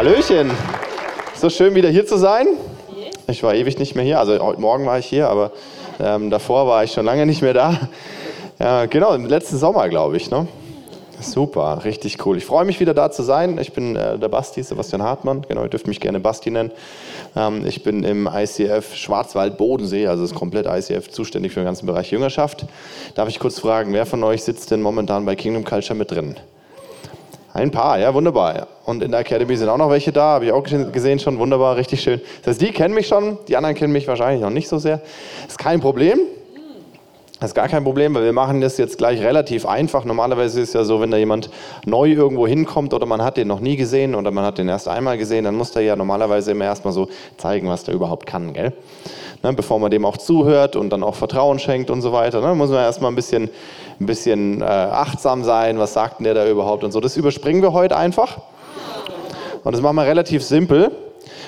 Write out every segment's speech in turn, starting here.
Hallöchen. So schön wieder hier zu sein. Ich war ewig nicht mehr hier. Also heute Morgen war ich hier, aber ähm, davor war ich schon lange nicht mehr da. Ja, genau, im letzten Sommer, glaube ich. Ne? Super, richtig cool. Ich freue mich wieder da zu sein. Ich bin äh, der Basti, Sebastian Hartmann. Genau, ihr dürft mich gerne Basti nennen. Ähm, ich bin im ICF Schwarzwald-Bodensee, also ist komplett ICF zuständig für den ganzen Bereich Jüngerschaft. Darf ich kurz fragen, wer von euch sitzt denn momentan bei Kingdom Culture mit drin? Ein paar, ja, wunderbar. Und in der Academy sind auch noch welche da, habe ich auch gesehen schon, wunderbar, richtig schön. Das heißt, die kennen mich schon, die anderen kennen mich wahrscheinlich noch nicht so sehr. Ist kein Problem. Das ist gar kein Problem, weil wir machen das jetzt gleich relativ einfach. Normalerweise ist es ja so, wenn da jemand neu irgendwo hinkommt oder man hat den noch nie gesehen oder man hat den erst einmal gesehen, dann muss der ja normalerweise immer erstmal so zeigen, was der überhaupt kann, gell? Ne, bevor man dem auch zuhört und dann auch Vertrauen schenkt und so weiter. Ne, muss man erstmal ein bisschen, ein bisschen äh, achtsam sein, was sagt denn der da überhaupt und so. Das überspringen wir heute einfach. Und das machen wir relativ simpel.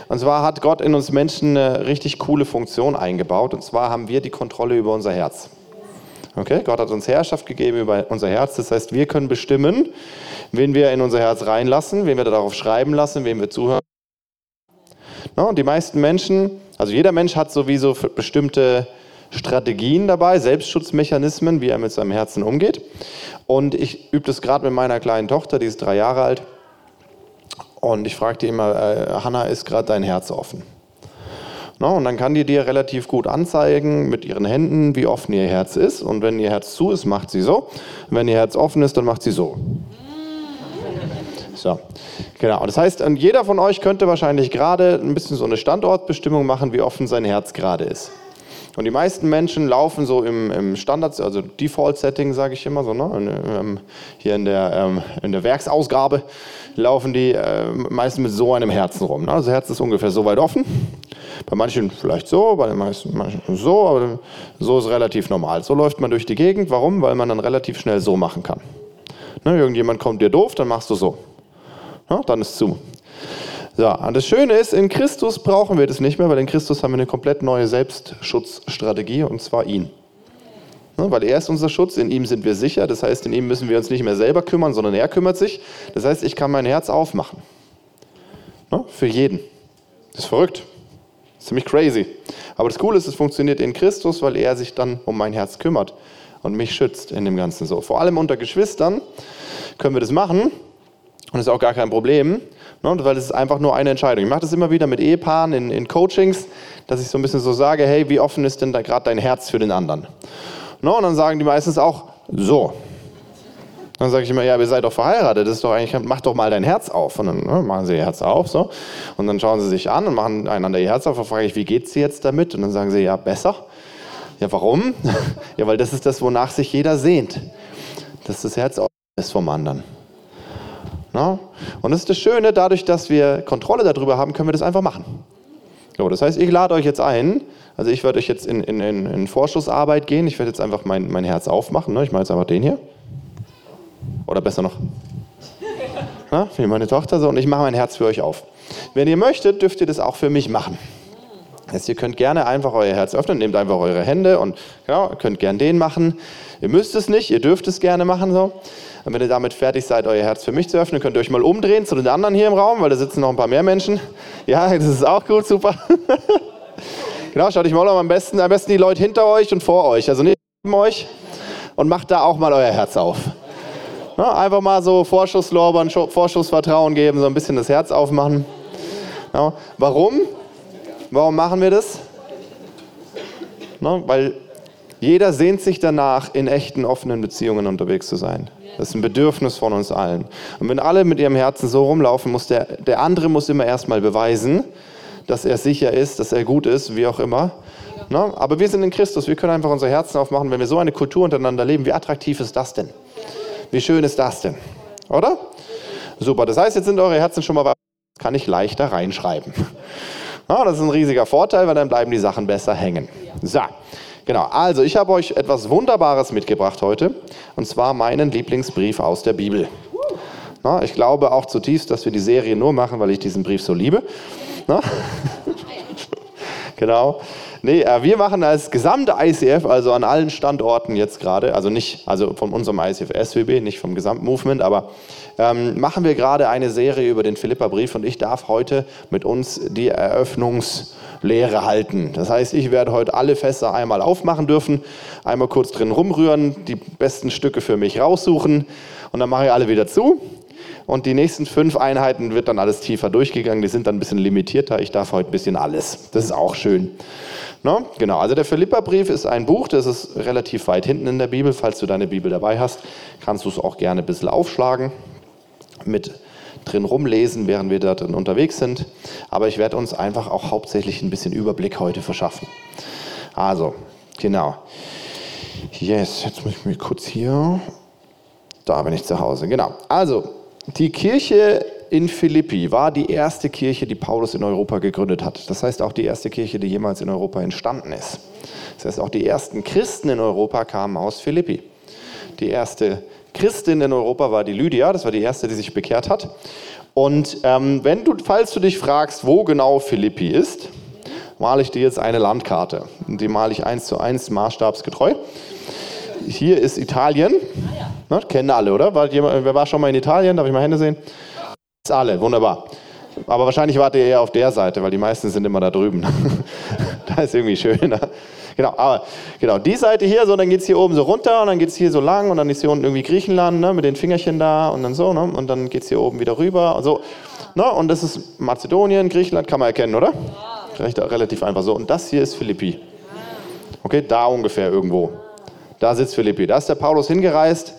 Und zwar hat Gott in uns Menschen eine richtig coole Funktion eingebaut. Und zwar haben wir die Kontrolle über unser Herz. Okay? Gott hat uns Herrschaft gegeben über unser Herz. Das heißt, wir können bestimmen, wen wir in unser Herz reinlassen, wen wir darauf schreiben lassen, wem wir zuhören. No, und die meisten Menschen, also jeder Mensch hat sowieso bestimmte Strategien dabei, Selbstschutzmechanismen, wie er mit seinem Herzen umgeht. Und ich übe das gerade mit meiner kleinen Tochter, die ist drei Jahre alt. Und ich frage die immer, äh, Hanna, ist gerade dein Herz offen? No, und dann kann die dir relativ gut anzeigen mit ihren Händen, wie offen ihr Herz ist. Und wenn ihr Herz zu ist, macht sie so. Und wenn ihr Herz offen ist, dann macht sie so. So, genau. Das heißt, jeder von euch könnte wahrscheinlich gerade ein bisschen so eine Standortbestimmung machen, wie offen sein Herz gerade ist. Und die meisten Menschen laufen so im, im Standard, also Default-Setting, sage ich immer so, ne? Und, ähm, hier in der, ähm, in der Werksausgabe laufen die äh, meisten mit so einem Herzen rum. Ne? Also das Herz ist ungefähr so weit offen. Bei manchen vielleicht so, bei den meisten manchen so, aber so ist relativ normal. So läuft man durch die Gegend. Warum? Weil man dann relativ schnell so machen kann. Ne? Irgendjemand kommt dir doof, dann machst du so. Ja, dann ist zu. So, und das Schöne ist, in Christus brauchen wir das nicht mehr, weil in Christus haben wir eine komplett neue Selbstschutzstrategie und zwar ihn. Ja, weil er ist unser Schutz, in ihm sind wir sicher, das heißt, in ihm müssen wir uns nicht mehr selber kümmern, sondern er kümmert sich. Das heißt, ich kann mein Herz aufmachen. Ja, für jeden. Das ist verrückt. Das ist ziemlich crazy. Aber das Coole ist, es funktioniert in Christus, weil er sich dann um mein Herz kümmert und mich schützt in dem Ganzen so. Vor allem unter Geschwistern können wir das machen, und das ist auch gar kein Problem, ne, weil es ist einfach nur eine Entscheidung. Ich mache das immer wieder mit Ehepaaren in, in, Coachings, dass ich so ein bisschen so sage, hey, wie offen ist denn da gerade dein Herz für den anderen? Ne, und dann sagen die meistens auch, so. Dann sage ich immer, ja, ihr seid doch verheiratet, das ist doch eigentlich, mach doch mal dein Herz auf. Und dann ne, machen sie ihr Herz auf, so. Und dann schauen sie sich an und machen einander ihr Herz auf und frage ich, wie geht's dir jetzt damit? Und dann sagen sie, ja, besser. Ja, warum? ja, weil das ist das, wonach sich jeder sehnt. Dass das Herz ist vom anderen. No? Und das ist das Schöne, dadurch, dass wir Kontrolle darüber haben, können wir das einfach machen. So, das heißt, ich lade euch jetzt ein, also ich werde euch jetzt in, in, in, Vorschussarbeit gehen, ich werde jetzt einfach mein, mein Herz aufmachen, ne? ich mache jetzt einfach den hier. Oder besser noch, Na, für meine Tochter so, und ich mache mein Herz für euch auf. Wenn ihr möchtet, dürft ihr das auch für mich machen. Das ihr könnt gerne einfach euer Herz öffnen, nehmt einfach eure Hände und genau, könnt gerne den machen. Ihr müsst es nicht, ihr dürft es gerne machen so. Und wenn ihr damit fertig seid, euer Herz für mich zu öffnen, könnt ihr euch mal umdrehen zu den anderen hier im Raum, weil da sitzen noch ein paar mehr Menschen. Ja, das ist auch gut, super. genau, schaut euch mal um am besten, am besten die Leute hinter euch und vor euch, also nicht neben euch. Und macht da auch mal euer Herz auf. Ja, einfach mal so Vorschusslorbeeren, Vorschussvertrauen geben, so ein bisschen das Herz aufmachen. Ja, warum? Warum machen wir das? Na, weil jeder sehnt sich danach, in echten, offenen Beziehungen unterwegs zu sein. Das ist ein Bedürfnis von uns allen. Und wenn alle mit ihrem Herzen so rumlaufen, muss der, der andere muss immer erstmal beweisen, dass er sicher ist, dass er gut ist, wie auch immer. Na, aber wir sind in Christus, wir können einfach unser Herzen aufmachen. Wenn wir so eine Kultur untereinander leben, wie attraktiv ist das denn? Wie schön ist das denn? Oder? Super, das heißt, jetzt sind eure Herzen schon mal, kann ich leichter reinschreiben. Ja, das ist ein riesiger Vorteil, weil dann bleiben die Sachen besser hängen. So, genau. Also, ich habe euch etwas Wunderbares mitgebracht heute. Und zwar meinen Lieblingsbrief aus der Bibel. Na, ich glaube auch zutiefst, dass wir die Serie nur machen, weil ich diesen Brief so liebe. genau. Nee, äh, wir machen als gesamte ICF, also an allen Standorten jetzt gerade, also nicht, also von unserem ICF SWB, nicht vom Gesamtmovement, aber ähm, machen wir gerade eine Serie über den Philippa-Brief und ich darf heute mit uns die Eröffnungslehre halten. Das heißt, ich werde heute alle Fässer einmal aufmachen dürfen, einmal kurz drin rumrühren, die besten Stücke für mich raussuchen und dann mache ich alle wieder zu. Und die nächsten fünf Einheiten wird dann alles tiefer durchgegangen. Die sind dann ein bisschen limitierter. Ich darf heute ein bisschen alles. Das ist auch schön. No? Genau, also der Philippa-Brief ist ein Buch, das ist relativ weit hinten in der Bibel. Falls du deine Bibel dabei hast, kannst du es auch gerne ein bisschen aufschlagen mit drin rumlesen, während wir da drin unterwegs sind. Aber ich werde uns einfach auch hauptsächlich ein bisschen Überblick heute verschaffen. Also, genau. Yes, jetzt muss ich mir kurz hier. Da bin ich zu Hause, genau. Also, die Kirche in Philippi war die erste Kirche, die Paulus in Europa gegründet hat. Das heißt auch die erste Kirche, die jemals in Europa entstanden ist. Das heißt auch die ersten Christen in Europa kamen aus Philippi. Die erste Christin in Europa war die Lydia, das war die erste, die sich bekehrt hat. Und ähm, wenn du, falls du dich fragst, wo genau Philippi ist, male ich dir jetzt eine Landkarte. Die male ich eins zu eins maßstabsgetreu. Hier ist Italien. Ne, kennen alle, oder? War jemand, wer war schon mal in Italien? Darf ich mal Hände sehen? Ist alle, wunderbar. Aber wahrscheinlich wart ihr eher auf der Seite, weil die meisten sind immer da drüben. da ist irgendwie schöner. Genau, aber genau, die Seite hier, so, dann geht es hier oben so runter und dann geht es hier so lang und dann ist hier unten irgendwie Griechenland ne, mit den Fingerchen da und dann so, ne, und dann geht es hier oben wieder rüber und so. Ne, und das ist Mazedonien, Griechenland, kann man erkennen, oder? Recht, relativ einfach so. Und das hier ist Philippi. Okay, da ungefähr irgendwo. Da sitzt Philippi. Da ist der Paulus hingereist,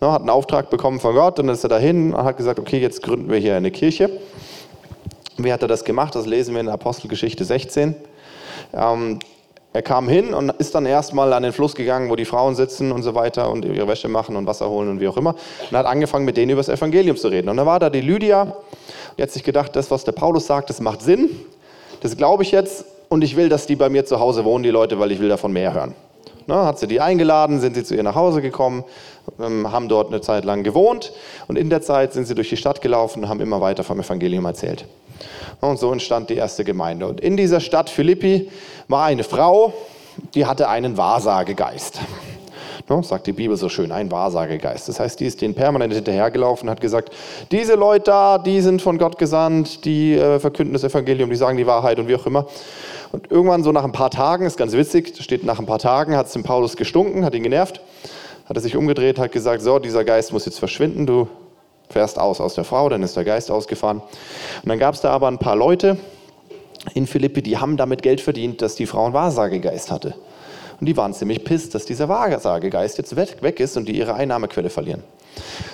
ne, hat einen Auftrag bekommen von Gott und dann ist er dahin und hat gesagt, okay, jetzt gründen wir hier eine Kirche. Wie hat er das gemacht? Das lesen wir in Apostelgeschichte 16. Ähm, er kam hin und ist dann erstmal an den Fluss gegangen, wo die Frauen sitzen und so weiter und ihre Wäsche machen und Wasser holen und wie auch immer. Und hat angefangen, mit denen über das Evangelium zu reden. Und dann war da die Lydia, die hat sich gedacht, das, was der Paulus sagt, das macht Sinn. Das glaube ich jetzt und ich will, dass die bei mir zu Hause wohnen, die Leute, weil ich will davon mehr hören. Na, hat sie die eingeladen, sind sie zu ihr nach Hause gekommen, ähm, haben dort eine Zeit lang gewohnt und in der Zeit sind sie durch die Stadt gelaufen und haben immer weiter vom Evangelium erzählt. Und so entstand die erste Gemeinde. Und in dieser Stadt Philippi war eine Frau, die hatte einen Wahrsagegeist. No, sagt die Bibel so schön, ein Wahrsagegeist. Das heißt, die ist denen permanent hinterhergelaufen und hat gesagt, diese Leute da, die sind von Gott gesandt, die äh, verkünden das Evangelium, die sagen die Wahrheit und wie auch immer. Und irgendwann so nach ein paar Tagen, ist ganz witzig, steht nach ein paar Tagen, hat es dem Paulus gestunken, hat ihn genervt, hat er sich umgedreht, hat gesagt, so, dieser Geist muss jetzt verschwinden, du fährst aus aus der Frau, dann ist der Geist ausgefahren. Und dann gab es da aber ein paar Leute in Philippi, die haben damit Geld verdient, dass die Frau einen Wahrsagegeist hatte. Und die waren ziemlich pisst, dass dieser Wahrsagegeist jetzt weg ist und die ihre Einnahmequelle verlieren.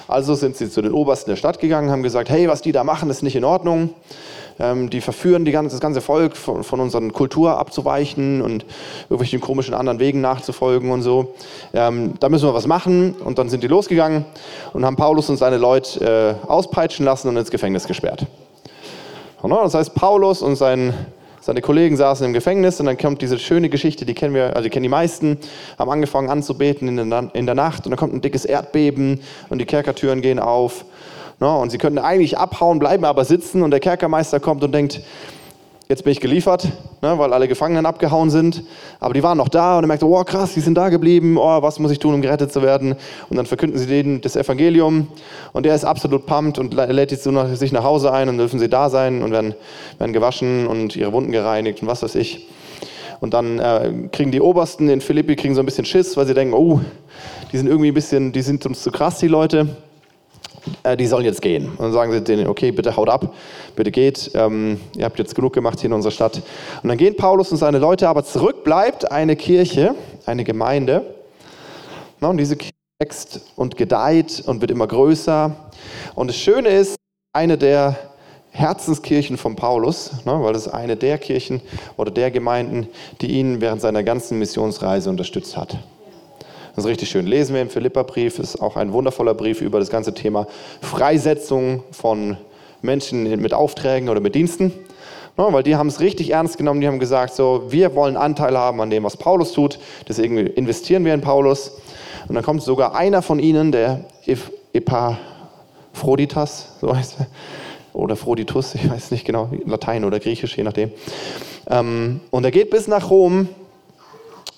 Also sind sie zu den Obersten der Stadt gegangen, haben gesagt, hey, was die da machen, ist nicht in Ordnung. Ähm, die verführen die ganze, das ganze Volk von, von unserer Kultur abzuweichen und irgendwelchen komischen anderen Wegen nachzufolgen und so. Ähm, da müssen wir was machen. Und dann sind die losgegangen und haben Paulus und seine Leute äh, auspeitschen lassen und ins Gefängnis gesperrt. Das heißt, Paulus und sein seine Kollegen saßen im Gefängnis und dann kommt diese schöne Geschichte, die kennen wir, also die kennen die meisten, haben angefangen anzubeten in der, in der Nacht und dann kommt ein dickes Erdbeben und die Kerkertüren gehen auf Ne? Und sie könnten eigentlich abhauen, bleiben aber sitzen und der Kerkermeister kommt und denkt, jetzt bin ich geliefert, ne, weil alle Gefangenen abgehauen sind. Aber die waren noch da und er merkt, oh krass, die sind da geblieben, oh, was muss ich tun, um gerettet zu werden? Und dann verkünden sie denen das Evangelium und der ist absolut pumped und lädt jetzt sich nach Hause ein und dürfen sie da sein und werden, werden gewaschen und ihre Wunden gereinigt und was weiß ich. Und dann äh, kriegen die Obersten in Philippi kriegen so ein bisschen Schiss, weil sie denken, oh, die sind irgendwie ein bisschen, die sind uns zu krass, die Leute äh, die sollen jetzt gehen. Und dann sagen sie denen, okay, bitte haut ab, bitte geht, ähm, ihr habt jetzt genug gemacht hier in unserer Stadt. Und dann gehen Paulus und seine Leute, aber zurück bleibt eine Kirche, eine Gemeinde. Na, und diese Kirche wächst und gedeiht und wird immer größer. Und das Schöne ist, eine der Herzenskirchen von Paulus, ne, weil das eine der Kirchen oder der Gemeinden, die ihn während seiner ganzen Missionsreise unterstützt hat. Das ist richtig schön. Lesen wir im Philipperbrief, ist auch ein wundervoller Brief über das ganze Thema Freisetzung von Menschen mit Aufträgen oder mit Diensten. Ja, weil die haben es richtig ernst genommen, die haben gesagt, so, wir wollen Anteil haben an dem, was Paulus tut, deswegen investieren wir in Paulus. Und dann kommt sogar einer von ihnen, der Epaphroditas, so heißt er, oder Phroditus, ich weiß nicht genau, Latein oder Griechisch, je nachdem. Ähm, und er geht bis nach Rom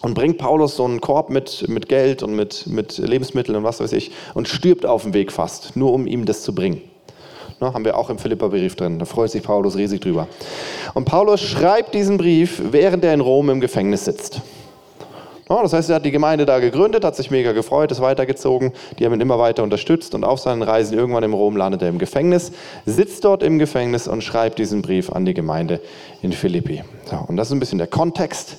und bringt Paulus so einen Korb mit, mit Geld und mit, mit Lebensmitteln und was weiß ich und stirbt auf dem Weg fast, nur um ihm das zu bringen. Ne, haben wir auch im Philippa-Brief drin. Da freut sich Paulus riesig drüber. Und Paulus schreibt diesen Brief, während er in Rom im Gefängnis sitzt. Ja, das heißt, er hat die Gemeinde da gegründet, hat sich mega gefreut, ist weitergezogen. Die haben ihn immer weiter unterstützt und auf seinen Reisen irgendwann in Rom landet er im Gefängnis, sitzt dort im Gefängnis und schreibt diesen Brief an die Gemeinde in Philippi. So, und das ist ein bisschen der Kontext,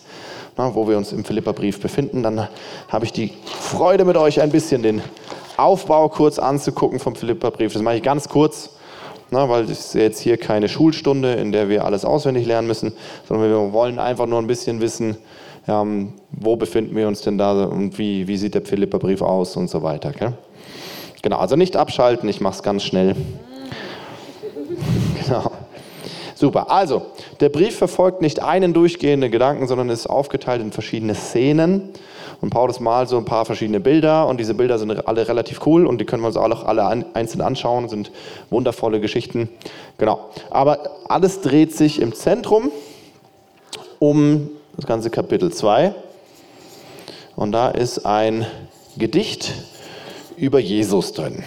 na, wo wir uns im Philippa-Brief befinden. Dann habe ich die Freude mit euch ein bisschen den Aufbau kurz anzugucken vom Philippa-Brief. Das mache ich ganz kurz. Na, weil es ist jetzt hier keine Schulstunde, in der wir alles auswendig lernen müssen, sondern wir wollen einfach nur ein bisschen wissen, ähm, wo befinden wir uns denn da und wie, wie sieht der Philipperbrief aus und so weiter. Gell? Genau, also nicht abschalten, ich mache es ganz schnell. genau. Super, also der Brief verfolgt nicht einen durchgehenden Gedanken, sondern ist aufgeteilt in verschiedene Szenen. Und Paulus malt so ein paar verschiedene Bilder und diese Bilder sind alle relativ cool und die können wir uns auch alle einzeln anschauen, sind wundervolle Geschichten. Genau. Aber alles dreht sich im Zentrum um das ganze Kapitel 2. Und da ist ein Gedicht über Jesus drin.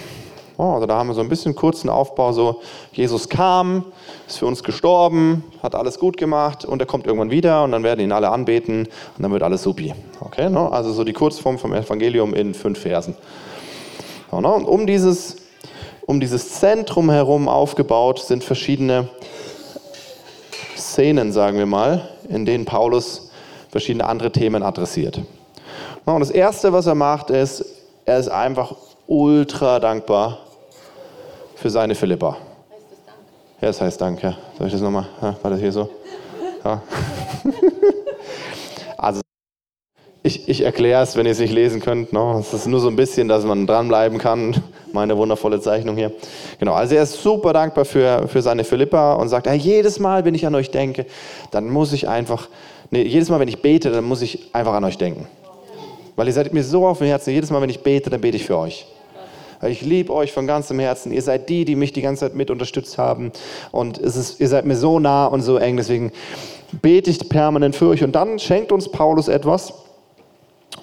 Also da haben wir so ein bisschen kurzen Aufbau, so Jesus kam, ist für uns gestorben, hat alles gut gemacht und er kommt irgendwann wieder und dann werden ihn alle anbeten und dann wird alles supi. Okay, no? also so die Kurzform vom Evangelium in fünf Versen. So, no? Und um dieses, um dieses Zentrum herum aufgebaut sind verschiedene Szenen, sagen wir mal, in denen Paulus verschiedene andere Themen adressiert. Und das Erste, was er macht, ist, er ist einfach ultra dankbar für seine Philippa. Ja, das heißt Danke. Soll ich das nochmal? Ja, war das hier so? Ja. also, ich, ich erkläre es, wenn ihr es nicht lesen könnt. No? Es ist nur so ein bisschen, dass man dranbleiben kann. Meine wundervolle Zeichnung hier. Genau, also er ist super dankbar für, für seine Philippa und sagt, hey, jedes Mal, wenn ich an euch denke, dann muss ich einfach, nee, jedes Mal, wenn ich bete, dann muss ich einfach an euch denken. Weil ihr seid mir so auf dem Herzen, jedes Mal, wenn ich bete, dann bete ich für euch. Ich liebe euch von ganzem Herzen. Ihr seid die, die mich die ganze Zeit mit unterstützt haben. Und es ist, ihr seid mir so nah und so eng. Deswegen bete ich permanent für euch. Und dann schenkt uns Paulus etwas.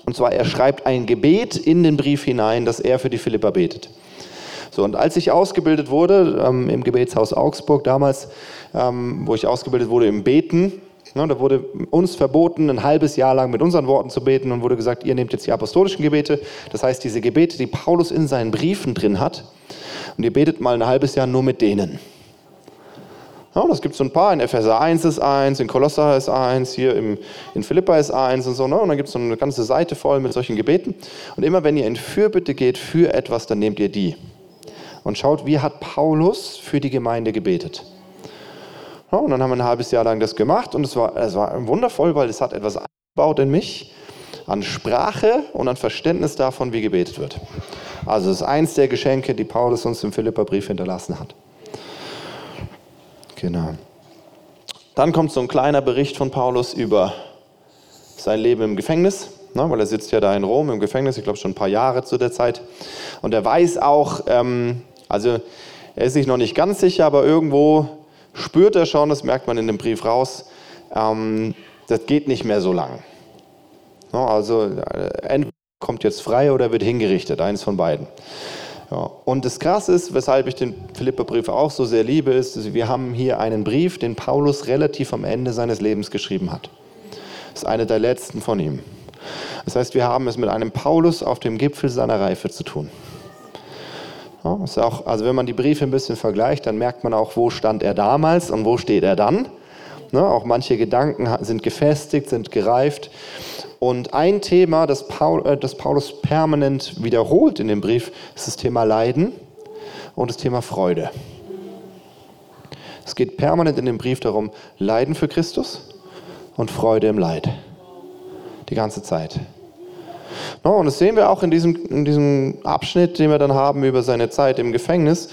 Und zwar, er schreibt ein Gebet in den Brief hinein, dass er für die Philippa betet. So, und als ich ausgebildet wurde ähm, im Gebetshaus Augsburg damals, ähm, wo ich ausgebildet wurde im Beten, da wurde uns verboten, ein halbes Jahr lang mit unseren Worten zu beten und wurde gesagt, ihr nehmt jetzt die apostolischen Gebete. Das heißt, diese Gebete, die Paulus in seinen Briefen drin hat, und ihr betet mal ein halbes Jahr nur mit denen. Ja, das gibt so ein paar. In Epheser 1 ist eins, in Kolosser ist eins, hier im, in Philippa ist eins und so. Ne? Und dann gibt es so eine ganze Seite voll mit solchen Gebeten. Und immer wenn ihr in Fürbitte geht für etwas, dann nehmt ihr die. Und schaut, wie hat Paulus für die Gemeinde gebetet. Und dann haben wir ein halbes Jahr lang das gemacht und es war, es war wundervoll, weil es hat etwas eingebaut in mich, an Sprache und an Verständnis davon, wie gebetet wird. Also es ist eins der Geschenke, die Paulus uns im Philipperbrief hinterlassen hat. Genau. Dann kommt so ein kleiner Bericht von Paulus über sein Leben im Gefängnis, ne, weil er sitzt ja da in Rom im Gefängnis, ich glaube schon ein paar Jahre zu der Zeit. Und er weiß auch, ähm, also er ist sich noch nicht ganz sicher, aber irgendwo spürt er schon, das merkt man in dem Brief raus, ähm, das geht nicht mehr so lang. also äh, entweder kommt jetzt frei oder wird hingerichtet, eines von beiden. Ja. Und das Krasse ist, weshalb ich den Philipperbrief auch so sehr liebe, ist, wir haben hier einen Brief, den Paulus relativ am Ende seines Lebens geschrieben hat. Das ist einer der letzten von ihm. Das heißt, wir haben es mit einem Paulus auf dem Gipfel seiner Reife zu tun. Ist auch, also wenn man die Briefe ein bisschen vergleicht, dann merkt man auch, wo stand er damals und wo steht er dann. Ne, auch manche Gedanken sind gefestigt, sind gereift. Und ein Thema, das, Paul, äh, das Paulus permanent wiederholt in dem Brief, ist das Thema Leiden und das Thema Freude. Es geht permanent in dem Brief darum, Leiden für Christus und Freude im Leid. Die ganze Zeit. No, und das sehen wir auch in diesem, in diesem Abschnitt, den wir dann haben über seine Zeit im Gefängnis,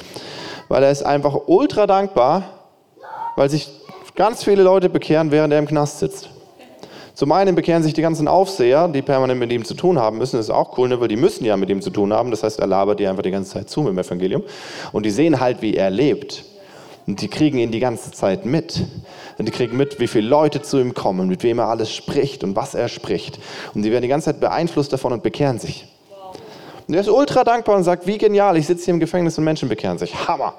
weil er ist einfach ultra dankbar, weil sich ganz viele Leute bekehren, während er im Knast sitzt. Zum einen bekehren sich die ganzen Aufseher, die permanent mit ihm zu tun haben müssen. Das ist auch cool, ne? weil die müssen ja mit ihm zu tun haben. Das heißt, er labert die einfach die ganze Zeit zu mit dem Evangelium. Und die sehen halt, wie er lebt. Und die kriegen ihn die ganze Zeit mit. Und die kriegen mit, wie viele Leute zu ihm kommen, mit wem er alles spricht und was er spricht. Und die werden die ganze Zeit beeinflusst davon und bekehren sich. Und er ist ultra dankbar und sagt, wie genial, ich sitze hier im Gefängnis und Menschen bekehren sich. Hammer.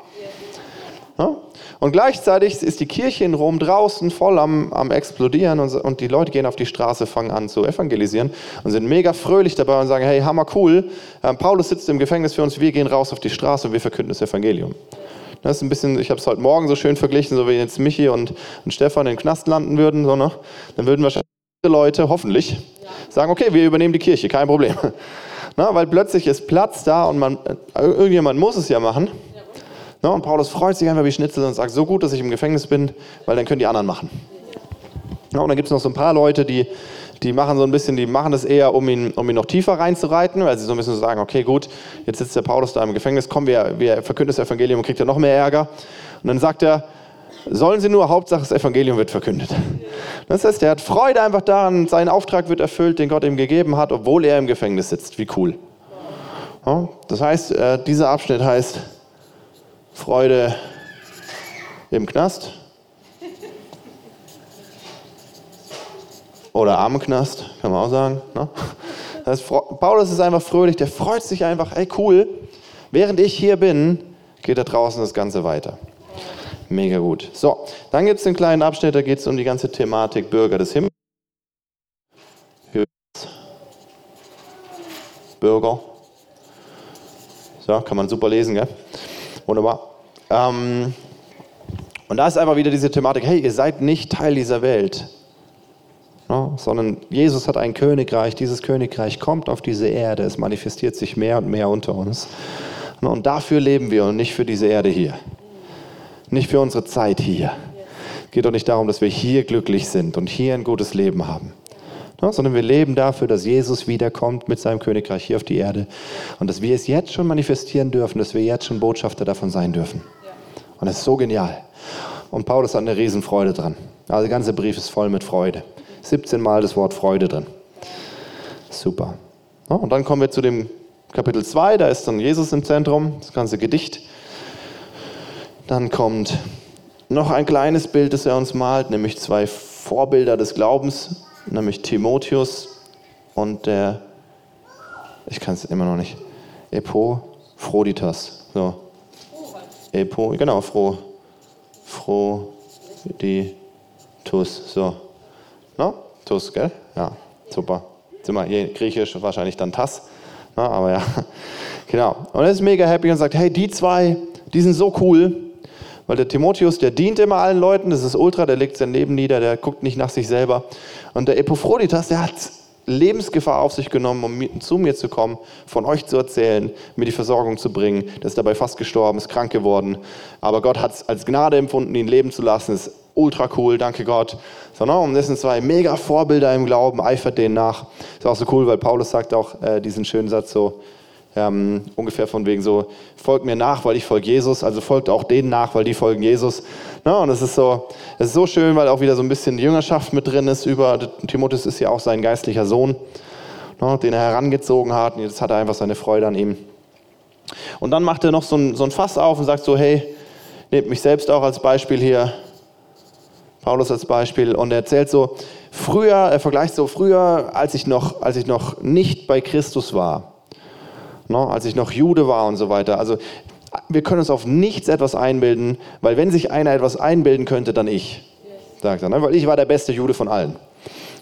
Und gleichzeitig ist die Kirche in Rom draußen voll am, am explodieren und, und, die Leute gehen auf die Straße, fangen an zu evangelisieren und sind mega fröhlich dabei und sagen, hey, hammer cool, ähm, Paulus sitzt im Gefängnis für uns, wir gehen raus auf die Straße und wir verkünden das Evangelium. Das ist ein bisschen, ich habe es heute Morgen so schön verglichen, so wie jetzt Michi und, und Stefan in den Knast landen würden, so, ne? dann würden wahrscheinlich Leute, hoffentlich, sagen, okay, wir übernehmen die Kirche, kein Problem. Na, weil plötzlich ist Platz da und man, äh, irgendjemand muss es ja machen. Ja, und Paulus freut sich einfach wie Schnitzel und sagt, so gut, dass ich im Gefängnis bin, weil dann können die anderen machen. Ja, und dann gibt es noch so ein paar Leute, die, die machen so ein bisschen, die machen das eher, um ihn, um ihn noch tiefer reinzureiten, weil sie so ein bisschen sagen, okay, gut, jetzt sitzt der Paulus da im Gefängnis, komm, wir, wir verkünden das Evangelium und kriegt er noch mehr Ärger. Und dann sagt er, sollen sie nur, Hauptsache das Evangelium wird verkündet. Das heißt, er hat Freude einfach daran, sein Auftrag wird erfüllt, den Gott ihm gegeben hat, obwohl er im Gefängnis sitzt. Wie cool. Ja, das heißt, äh, dieser Abschnitt heißt, Freude im Knast oder am Knast, kann man auch sagen. Ne? Das heißt, Paulus ist einfach fröhlich, der freut sich einfach, ey cool, während ich hier bin, geht da draußen das Ganze weiter. Mega gut. So, dann gibt es den kleinen Abschnitt, da geht es um die ganze Thematik Bürger des Himmels. Bürger. So, kann man super lesen, gell? Wunderbar. Ähm, und da ist einfach wieder diese Thematik, hey, ihr seid nicht Teil dieser Welt, no? sondern Jesus hat ein Königreich, dieses Königreich kommt auf diese Erde, es manifestiert sich mehr und mehr unter uns. No? Und dafür leben wir und nicht für diese Erde hier. Nicht für unsere Zeit hier. Es geht doch nicht darum, dass wir hier glücklich sind und hier ein gutes Leben haben sondern wir leben dafür, dass Jesus wiederkommt mit seinem Königreich hier auf die Erde und dass wir es jetzt schon manifestieren dürfen, dass wir jetzt schon Botschafter davon sein dürfen. Und das ist so genial. Und Paulus hat eine Riesenfreude dran. Also der ganze Brief ist voll mit Freude. 17 Mal das Wort Freude drin. Super. und dann kommen wir zu dem Kapitel 2, da ist dann Jesus im Zentrum, das ganze Gedicht. Dann kommt noch ein kleines Bild, das er uns malt, nämlich zwei Vorbilder des Glaubens nämlich Timotheus und der, ich kann es immer noch nicht, Epaphroditas. So. Epo, genau, Fro, Froditus. So. No? Tus, gell? Ja, super. Sind wir hier griechisch wahrscheinlich dann Tas. No, aber ja, genau. Und er ist mega happy und sagt, hey, die zwei, die sind so cool. Weil der Timotheus, der dient immer allen Leuten, das ist Ultra, der legt sein Leben nieder, der guckt nicht nach sich selber. Und der Epaphroditas, der hat Lebensgefahr auf sich genommen, um zu mir zu kommen, von euch zu erzählen, mir die Versorgung zu bringen. Der ist dabei fast gestorben, ist krank geworden. Aber Gott hat es als Gnade empfunden, ihn leben zu lassen. Ist ultra cool, danke Gott. So, ne? Und das sind zwei mega Vorbilder im Glauben, eifert denen nach. Ist auch so cool, weil Paulus sagt auch äh, diesen schönen Satz so, ähm, ungefähr von wegen so, folgt mir nach, weil ich folge Jesus, also folgt auch denen nach, weil die folgen Jesus. Ja, und es ist so, es ist so schön, weil auch wieder so ein bisschen Jüngerschaft mit drin ist. Über Timotheus ist ja auch sein geistlicher Sohn, ja, den er herangezogen hat. Und jetzt hat er einfach seine Freude an ihm. Und dann macht er noch so ein, so ein Fass auf und sagt so, hey, nehmt mich selbst auch als Beispiel hier. Paulus als Beispiel und er erzählt so, früher, er vergleicht so, früher, als ich noch, als ich noch nicht bei Christus war, ne, als ich noch Jude war und so weiter. Also wir können uns auf nichts etwas einbilden, weil wenn sich einer etwas einbilden könnte, dann ich, sagt er. Ne? Weil ich war der beste Jude von allen.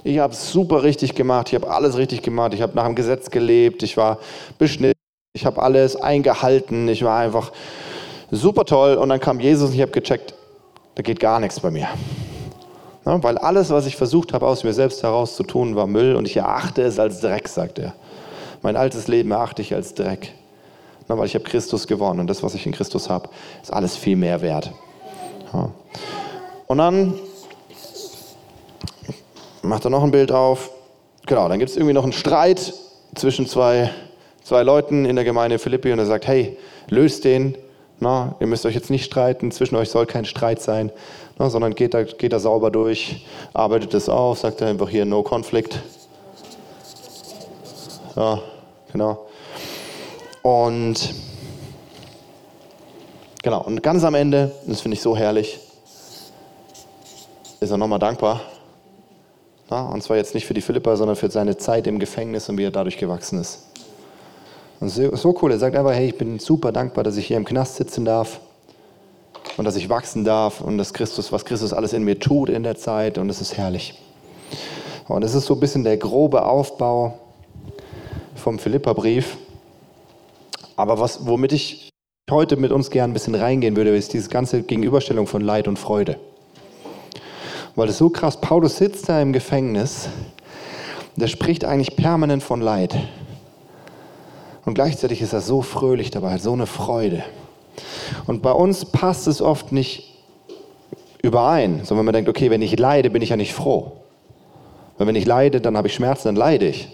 Ich habe es super richtig gemacht, ich habe alles richtig gemacht, ich habe nach dem Gesetz gelebt, ich war beschnitten, ich habe alles eingehalten, ich war einfach super toll und dann kam Jesus und ich habe gecheckt, da geht gar nichts bei mir. Ne? weil alles, was ich versucht habe, aus mir selbst heraus zu tun, war Müll und ich erachte es als Dreck, sagt er. Mein altes Leben erachte ich als Dreck. Na, weil ich habe Christus gewonnen und das, was ich in Christus habe, ist alles viel mehr wert. Und dann macht er noch ein Bild auf. Genau, dann gibt es irgendwie noch einen Streit zwischen zwei, zwei Leuten in der Gemeinde Philippi und er sagt, hey, löst den. Na, ihr müsst euch jetzt nicht streiten, zwischen euch soll kein Streit sein, na, sondern geht da, geht da sauber durch, arbeitet es auf, sagt er einfach hier, no conflict. Ja, Genau. Und Genau, und ganz am Ende, das finde ich so herrlich, ist er nochmal dankbar. Ja, und zwar jetzt nicht für die Philippa, sondern für seine Zeit im Gefängnis und wie er dadurch gewachsen ist. Und so, so cool, er sagt einfach, hey, ich bin super dankbar, dass ich hier im Knast sitzen darf und dass ich wachsen darf und dass Christus, was Christus alles in mir tut in der Zeit und es ist herrlich. Und es ist so ein bisschen der grobe Aufbau vom Philipperbrief. Aber was, womit ich heute mit uns gern ein bisschen reingehen würde, ist diese ganze Gegenüberstellung von Leid und Freude. Weil es so krass, Paulus sitzt da im Gefängnis, der spricht eigentlich permanent von Leid. Und gleichzeitig ist er so fröhlich dabei, so eine Freude. Und bei uns passt es oft nicht überein, sondern wenn man denkt, okay, wenn ich leide, bin ich ja nicht froh. Weil wenn ich leide, dann habe ich Schmerzen, dann leide ich.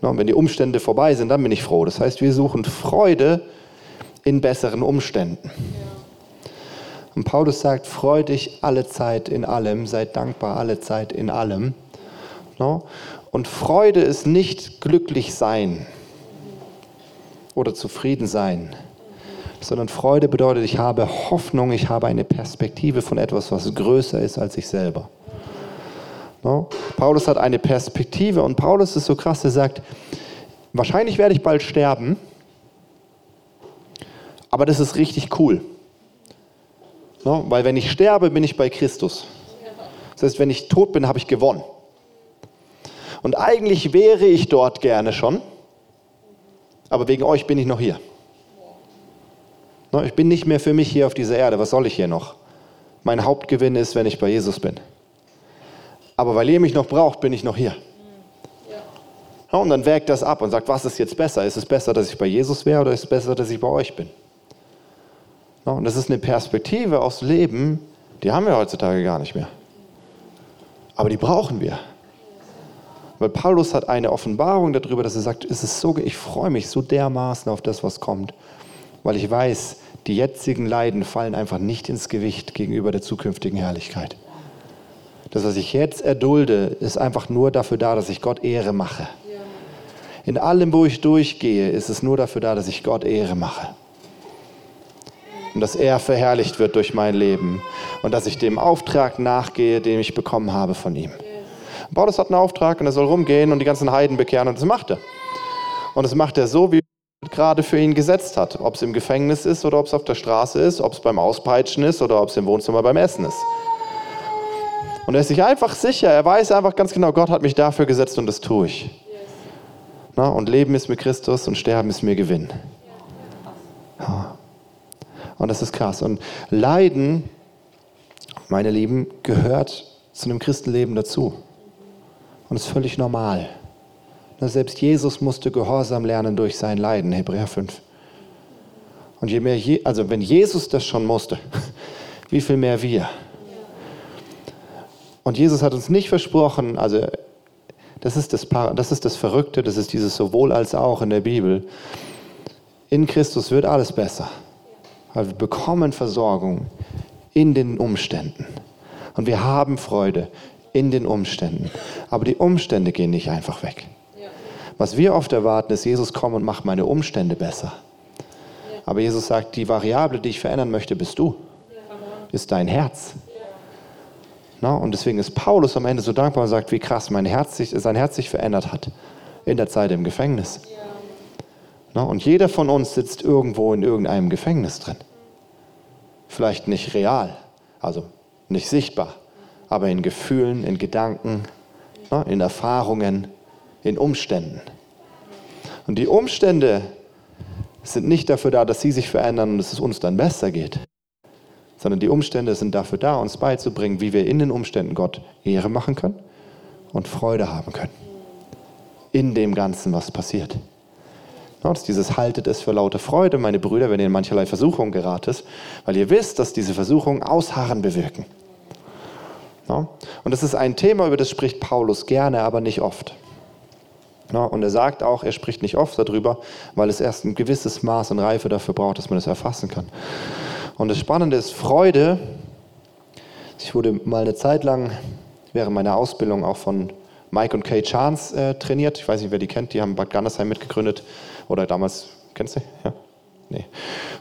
Und wenn die Umstände vorbei sind, dann bin ich froh. Das heißt, wir suchen Freude in besseren Umständen. Und Paulus sagt, freu dich alle Zeit in allem, sei dankbar alle Zeit in allem. Und Freude ist nicht glücklich sein oder zufrieden sein, sondern Freude bedeutet, ich habe Hoffnung, ich habe eine Perspektive von etwas, was größer ist als ich selber. No? Paulus hat eine Perspektive und Paulus ist so krass, er sagt, wahrscheinlich werde ich bald sterben, aber das ist richtig cool. No? Weil wenn ich sterbe, bin ich bei Christus. Das heißt, wenn ich tot bin, habe ich gewonnen. Und eigentlich wäre ich dort gerne schon, aber wegen euch bin ich noch hier. No? Ich bin nicht mehr für mich hier auf dieser Erde. Was soll ich hier noch? Mein Hauptgewinn ist, wenn ich bei Jesus bin. Aber weil ihr mich noch braucht, bin ich noch hier. Und dann wägt das ab und sagt, was ist jetzt besser? Ist es besser, dass ich bei Jesus wäre oder ist es besser, dass ich bei euch bin? Und das ist eine Perspektive aufs Leben, die haben wir heutzutage gar nicht mehr. Aber die brauchen wir. Weil Paulus hat eine Offenbarung darüber, dass er sagt, es ist so, ich freue mich so dermaßen auf das, was kommt, weil ich weiß, die jetzigen Leiden fallen einfach nicht ins Gewicht gegenüber der zukünftigen Herrlichkeit. Das, was ich jetzt erdulde, ist einfach nur dafür da, dass ich Gott Ehre mache. In allem, wo ich durchgehe, ist es nur dafür da, dass ich Gott Ehre mache. Und dass er verherrlicht wird durch mein Leben. Und dass ich dem Auftrag nachgehe, den ich bekommen habe von ihm. Paulus hat einen Auftrag und er soll rumgehen und die ganzen Heiden bekehren und das macht er. Und das macht er so, wie gerade für ihn gesetzt hat. Ob es im Gefängnis ist oder ob es auf der Straße ist, ob es beim Auspeitschen ist oder ob es im Wohnzimmer beim Essen ist. Und er ist sich einfach sicher, er weiß einfach ganz genau, Gott hat mich dafür gesetzt und das tue ich. Na, und Leben ist mir Christus und Sterben ist mir Gewinn. Und das ist krass. Und Leiden, meine Lieben, gehört zu einem Christenleben dazu. Und ist völlig normal. Selbst Jesus musste Gehorsam lernen durch sein Leiden, Hebräer 5. Und je mehr, Je also wenn Jesus das schon musste, wie viel mehr wir? Und Jesus hat uns nicht versprochen, also das ist das, das ist das Verrückte, das ist dieses sowohl als auch in der Bibel. In Christus wird alles besser. Weil wir bekommen Versorgung in den Umständen. Und wir haben Freude in den Umständen. Aber die Umstände gehen nicht einfach weg. Was wir oft erwarten, ist, Jesus komm und macht meine Umstände besser. Aber Jesus sagt, die Variable, die ich verändern möchte, bist du. Ist dein Herz. Na, und deswegen ist Paulus am Ende so dankbar und sagt, wie krass mein Herz sich, sein Herz sich verändert hat in der Zeit im Gefängnis. Na, und jeder von uns sitzt irgendwo in irgendeinem Gefängnis drin. Vielleicht nicht real, also nicht sichtbar, aber in Gefühlen, in Gedanken, na, in Erfahrungen, in Umständen. Und die Umstände sind nicht dafür da, dass sie sich verändern und dass es uns dann besser geht sondern die Umstände sind dafür da, uns beizubringen, wie wir in den Umständen Gott Ehre machen können und Freude haben können. In dem Ganzen, was passiert. Und dieses haltet es für laute Freude, meine Brüder, wenn ihr in mancherlei Versuchungen geratet, weil ihr wisst, dass diese Versuchungen Ausharren bewirken. Und das ist ein Thema, über das spricht Paulus gerne, aber nicht oft. Und er sagt auch, er spricht nicht oft darüber, weil es erst ein gewisses Maß an Reife dafür braucht, dass man es erfassen kann. Und das Spannende ist Freude. Ich wurde mal eine Zeit lang während meiner Ausbildung auch von Mike und Kay Chance äh, trainiert. Ich weiß nicht, wer die kennt. Die haben Bad Gandersheim mitgegründet. Oder damals, kennst du? Ja? Nee.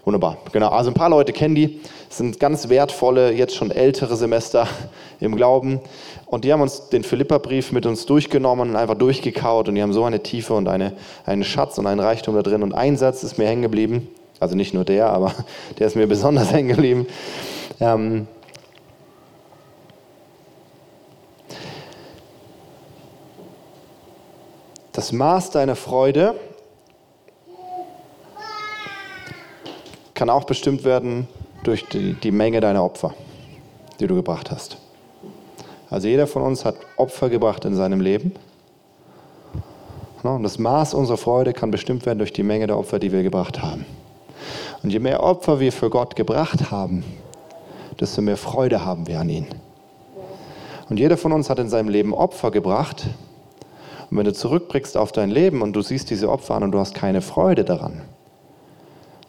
Wunderbar, genau. Also ein paar Leute kennen die, das sind ganz wertvolle, jetzt schon ältere Semester im Glauben. Und die haben uns den Philippa-Brief mit uns durchgenommen und einfach durchgekaut. Und die haben so eine Tiefe und eine, einen Schatz und einen Reichtum da drin. Und ein Satz ist mir hängen geblieben. Also nicht nur der, aber der ist mir besonders hängen geblieben. Ähm, das Maß deiner Freude kann auch bestimmt werden durch die, die Menge deiner Opfer, die du gebracht hast. Also jeder von uns hat Opfer gebracht in seinem Leben. Und das Maß unserer Freude kann bestimmt werden durch die Menge der Opfer, die wir gebracht haben. Und je mehr Opfer wir für Gott gebracht haben, desto mehr Freude haben wir an ihn. Und jeder von uns hat in seinem Leben Opfer gebracht. Und wenn du zurückblickst auf dein Leben und du siehst diese Opfer an und du hast keine Freude daran,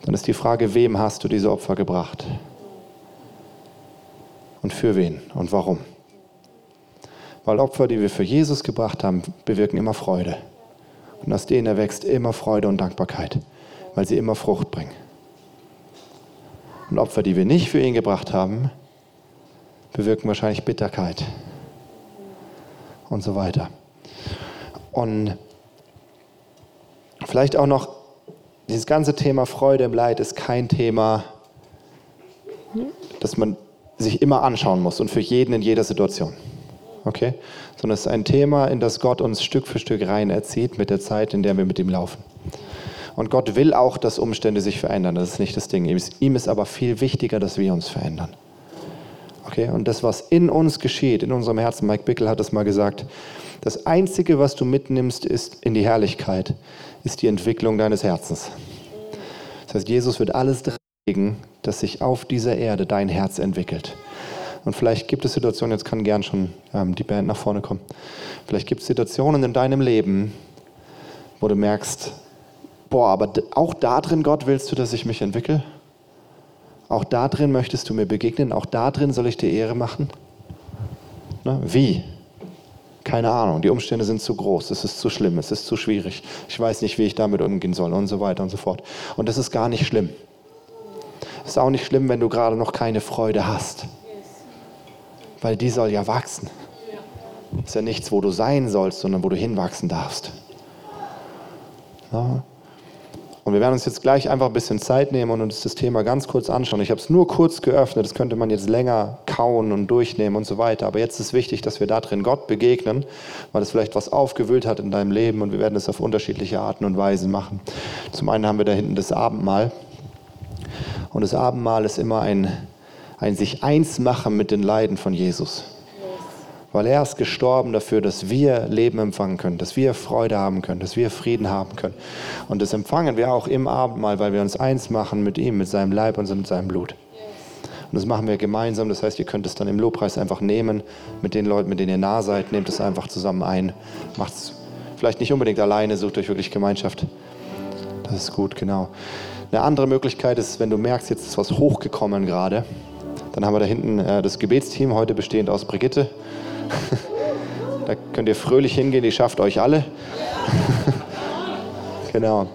dann ist die Frage, wem hast du diese Opfer gebracht? Und für wen und warum? Weil Opfer, die wir für Jesus gebracht haben, bewirken immer Freude. Und aus denen erwächst immer Freude und Dankbarkeit, weil sie immer Frucht bringen. Und Opfer, die wir nicht für ihn gebracht haben, bewirken wahrscheinlich Bitterkeit und so weiter. Und vielleicht auch noch dieses ganze Thema Freude im Leid ist kein Thema, das man sich immer anschauen muss und für jeden in jeder Situation. Okay? Sondern es ist ein Thema, in das Gott uns Stück für Stück rein erzieht mit der Zeit, in der wir mit ihm laufen. Und Gott will auch, dass Umstände sich verändern. Das ist nicht das Ding. Ihm ist aber viel wichtiger, dass wir uns verändern. Okay? Und das, was in uns geschieht, in unserem Herzen, Mike Bickel hat es mal gesagt, das Einzige, was du mitnimmst, ist in die Herrlichkeit, ist die Entwicklung deines Herzens. Das heißt, Jesus wird alles legen, dass sich auf dieser Erde dein Herz entwickelt. Und vielleicht gibt es Situationen, jetzt kann gern schon ähm, die Band nach vorne kommen, vielleicht gibt es Situationen in deinem Leben, wo du merkst, boah, aber auch da drin, Gott, willst du, dass ich mich entwickle? Auch da drin möchtest du mir begegnen? Auch da drin soll ich dir Ehre machen? Na, wie? Keine Ahnung, die Umstände sind zu groß, es ist zu schlimm, es ist zu schwierig. Ich weiß nicht, wie ich damit umgehen soll und so weiter und so fort. Und das ist gar nicht schlimm. Es ist auch nicht schlimm, wenn du gerade noch keine Freude hast. Weil die soll ja wachsen. Das ist ja nichts, wo du sein sollst, sondern wo du hinwachsen darfst. Ja. Und wir werden uns jetzt gleich einfach ein bisschen Zeit nehmen und uns das Thema ganz kurz anschauen. Ich habe es nur kurz geöffnet, das könnte man jetzt länger kauen und durchnehmen und so weiter. Aber jetzt ist wichtig, dass wir da drin Gott begegnen, weil es vielleicht was aufgewühlt hat in deinem Leben und wir werden es auf unterschiedliche Arten und Weisen machen. Zum einen haben wir da hinten das Abendmahl. Und das Abendmahl ist immer ein, ein sich eins machen mit den Leiden von Jesus weil er ist gestorben dafür, dass wir Leben empfangen können, dass wir Freude haben können, dass wir Frieden haben können. Und das empfangen wir auch im Abendmahl, weil wir uns eins machen mit ihm, mit seinem Leib und mit seinem Blut. Und das machen wir gemeinsam. Das heißt, ihr könnt es dann im Lobpreis einfach nehmen mit den Leuten, mit denen ihr nah seid. Nehmt es einfach zusammen ein. Macht es vielleicht nicht unbedingt alleine, sucht euch wirklich Gemeinschaft. Das ist gut, genau. Eine andere Möglichkeit ist, wenn du merkst, jetzt ist was hochgekommen gerade, dann haben wir da hinten äh, das Gebetsteam, heute bestehend aus Brigitte, da könnt ihr fröhlich hingehen, die schafft euch alle. genau.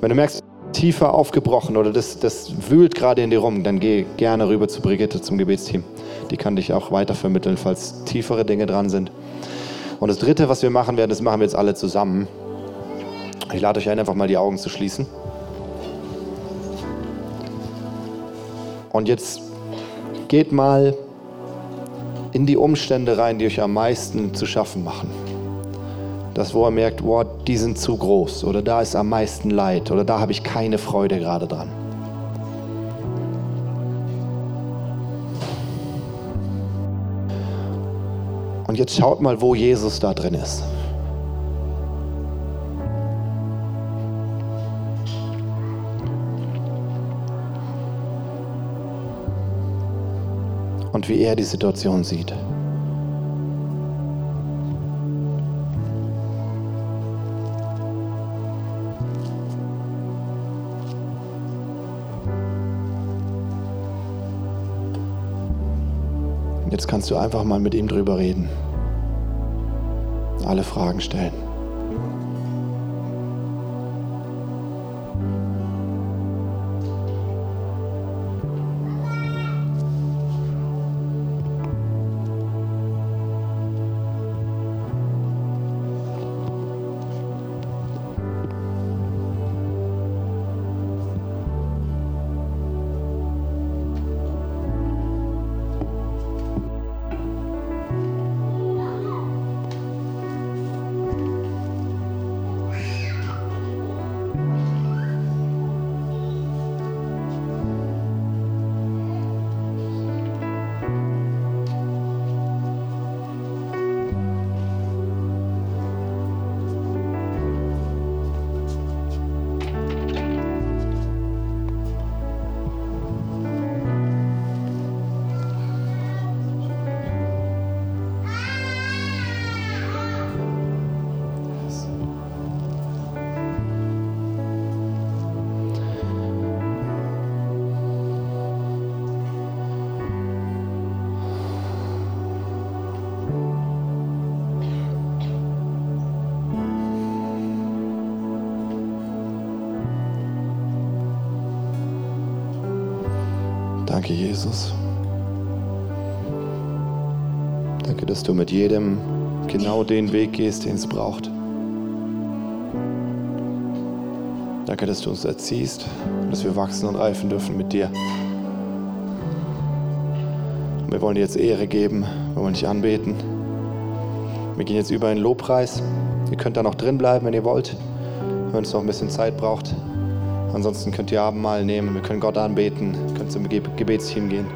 Wenn du merkst, tiefer aufgebrochen oder das, das wühlt gerade in dir rum, dann geh gerne rüber zu Brigitte, zum Gebetsteam. Die kann dich auch weiter vermitteln, falls tiefere Dinge dran sind. Und das Dritte, was wir machen werden, das machen wir jetzt alle zusammen. Ich lade euch ein, einfach mal die Augen zu schließen. Und jetzt geht mal in die Umstände rein, die euch am meisten zu schaffen machen. Das, wo er merkt, wow, die sind zu groß oder da ist am meisten Leid oder da habe ich keine Freude gerade dran. Und jetzt schaut mal, wo Jesus da drin ist. Und wie er die Situation sieht. Jetzt kannst du einfach mal mit ihm drüber reden. Alle Fragen stellen. Danke, Jesus. Danke, dass du mit jedem genau den Weg gehst, den es braucht. Danke, dass du uns erziehst und dass wir wachsen und reifen dürfen mit dir. Und wir wollen dir jetzt Ehre geben, wir wollen dich anbeten. Wir gehen jetzt über in Lobpreis. Ihr könnt da noch drin bleiben, wenn ihr wollt, wenn es noch ein bisschen Zeit braucht. Ansonsten könnt ihr Abendmahl nehmen, wir können Gott anbeten, könnt zum Gebetsteam gehen.